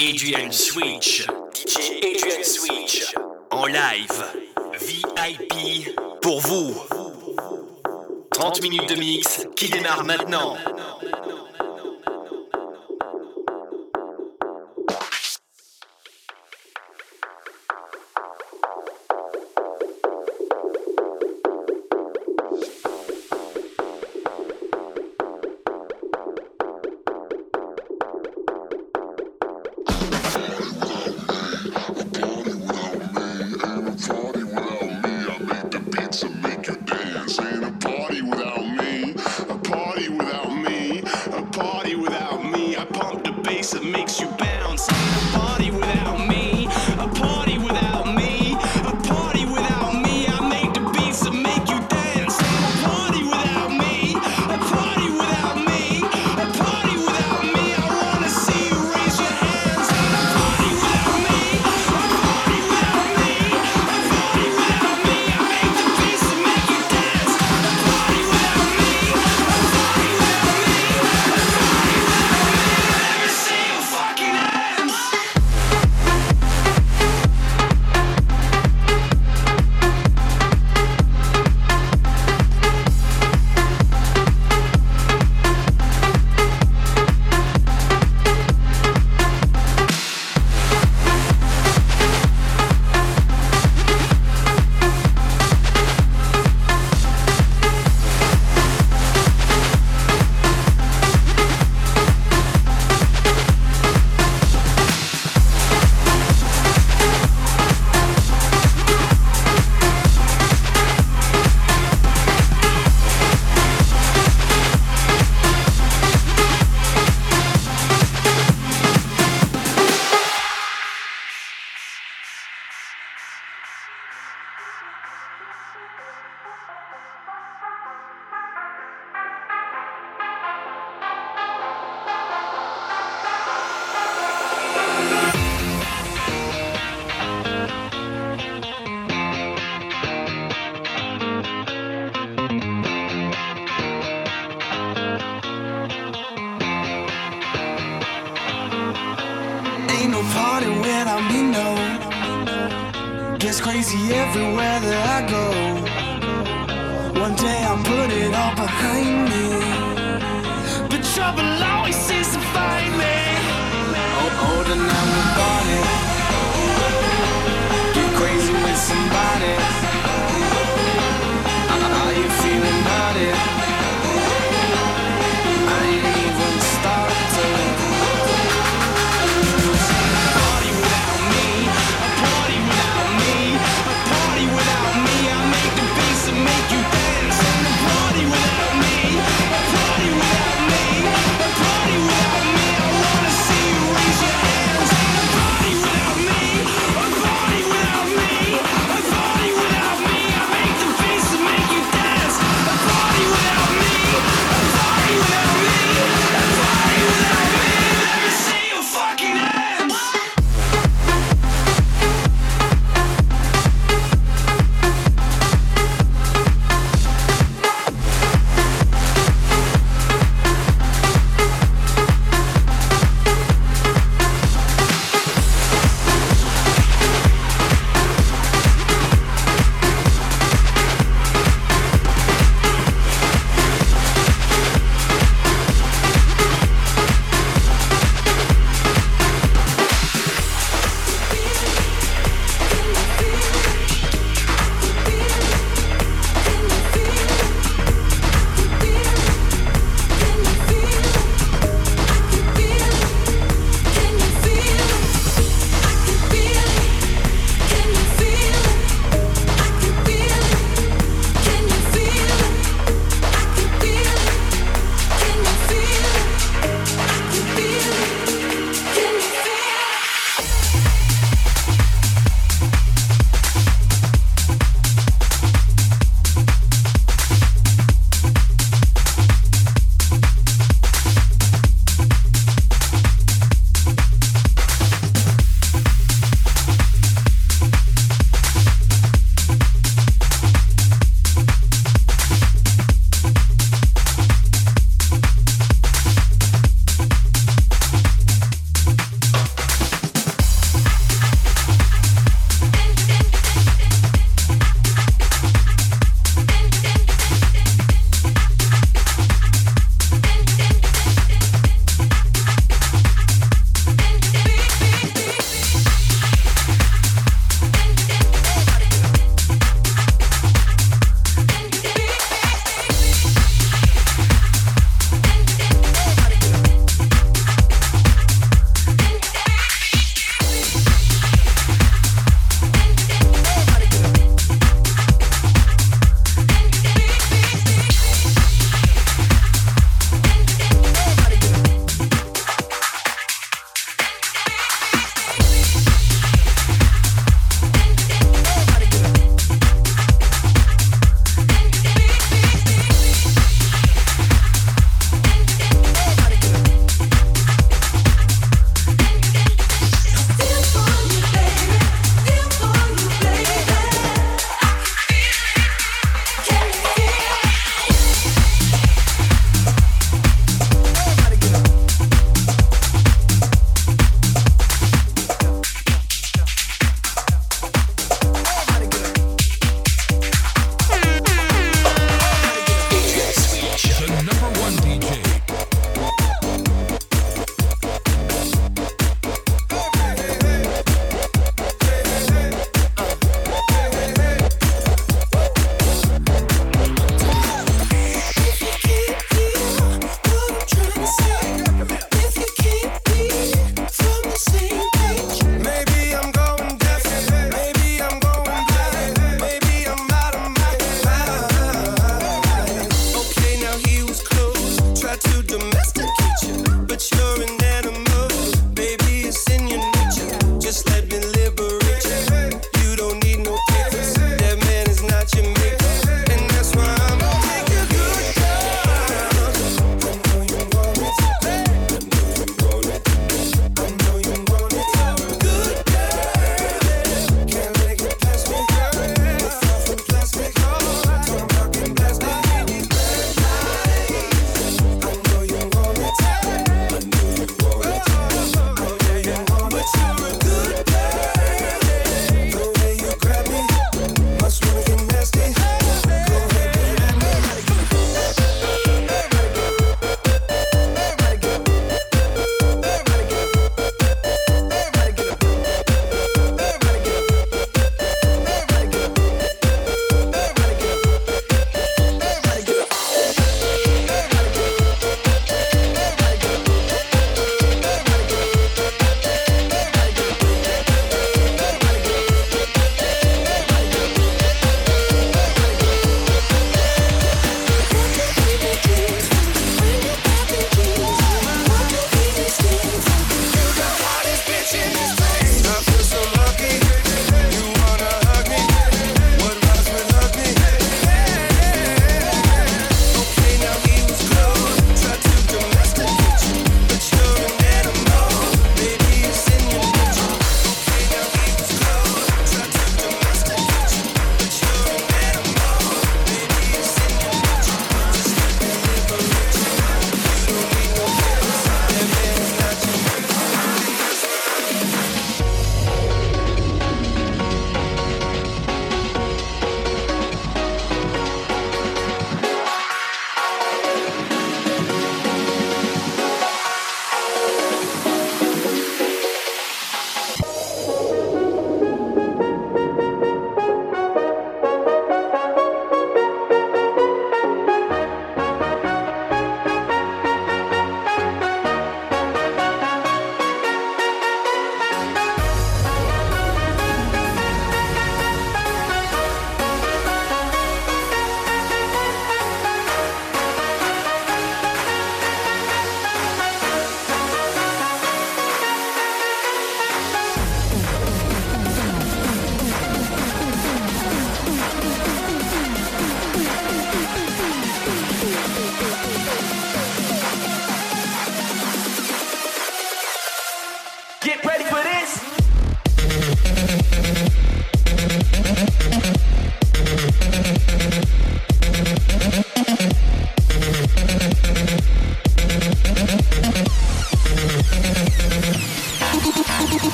Adrian Switch, DJ Adrian Switch, en live, VIP, pour vous. 30 minutes de mix qui démarre maintenant.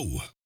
go.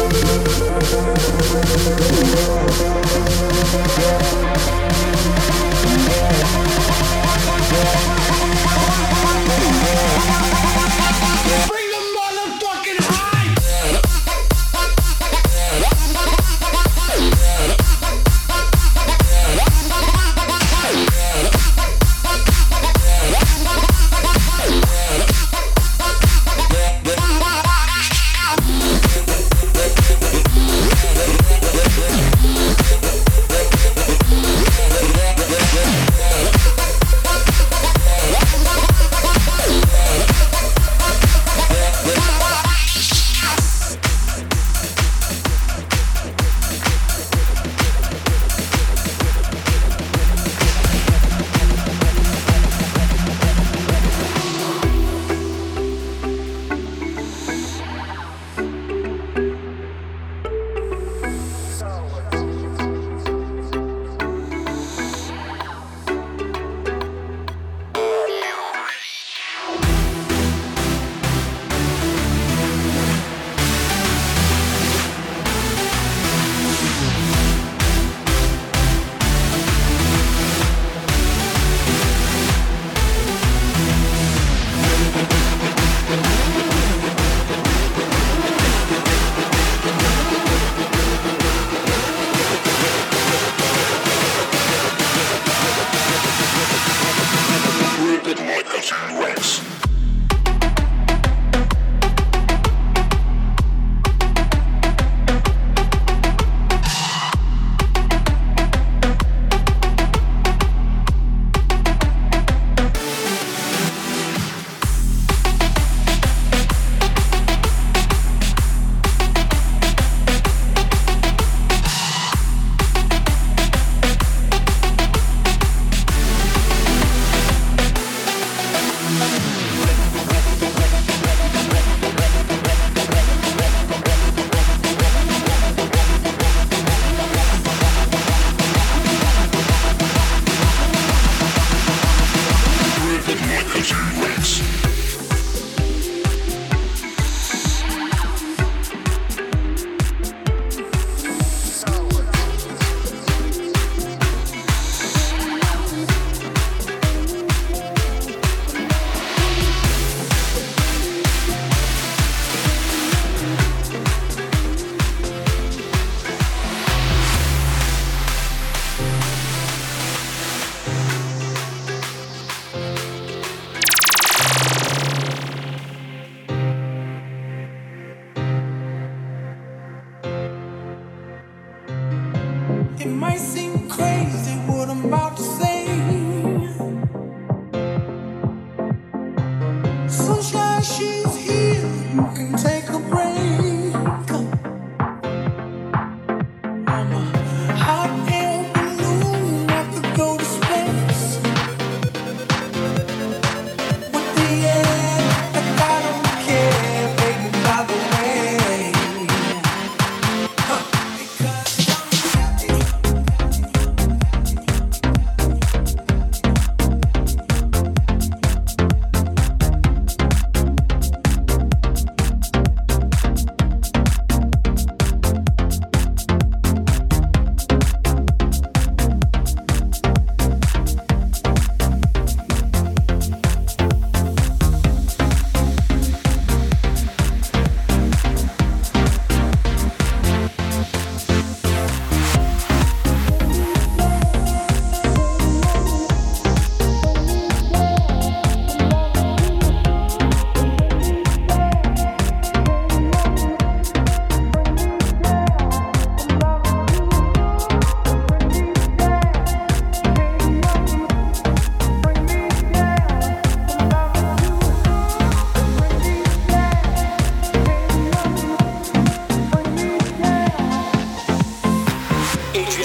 Yeah.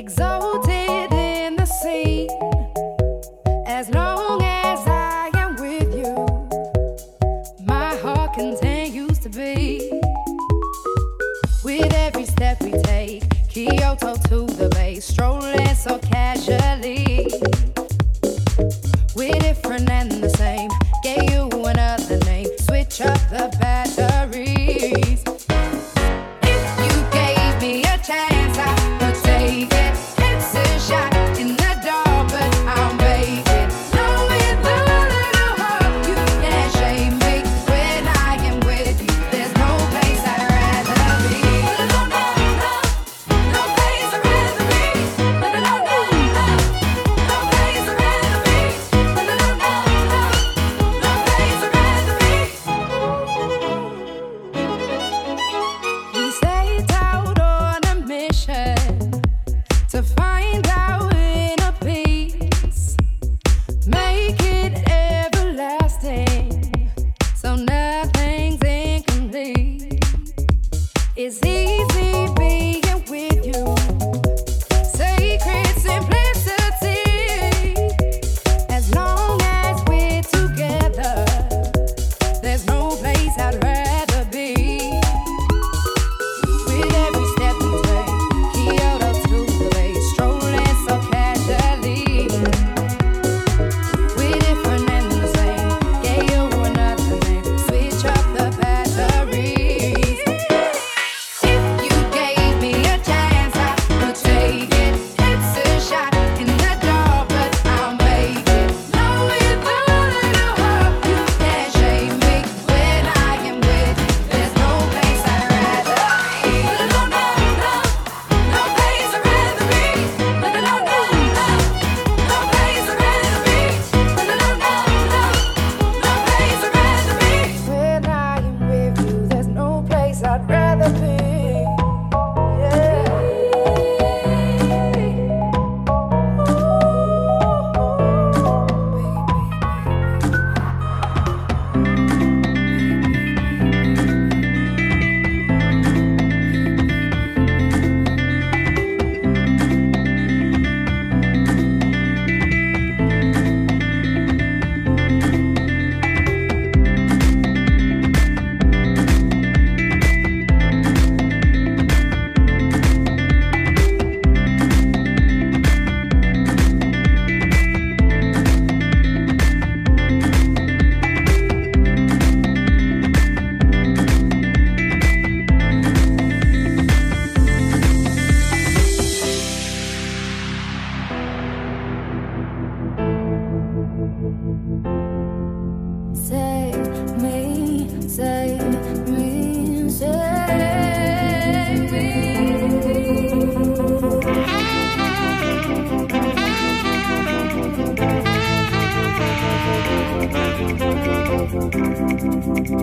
exalted in the scene, as long as I am with you. My heart continues to be with every step we take. Kyoto to the bay, strolling so casual. easy, baby.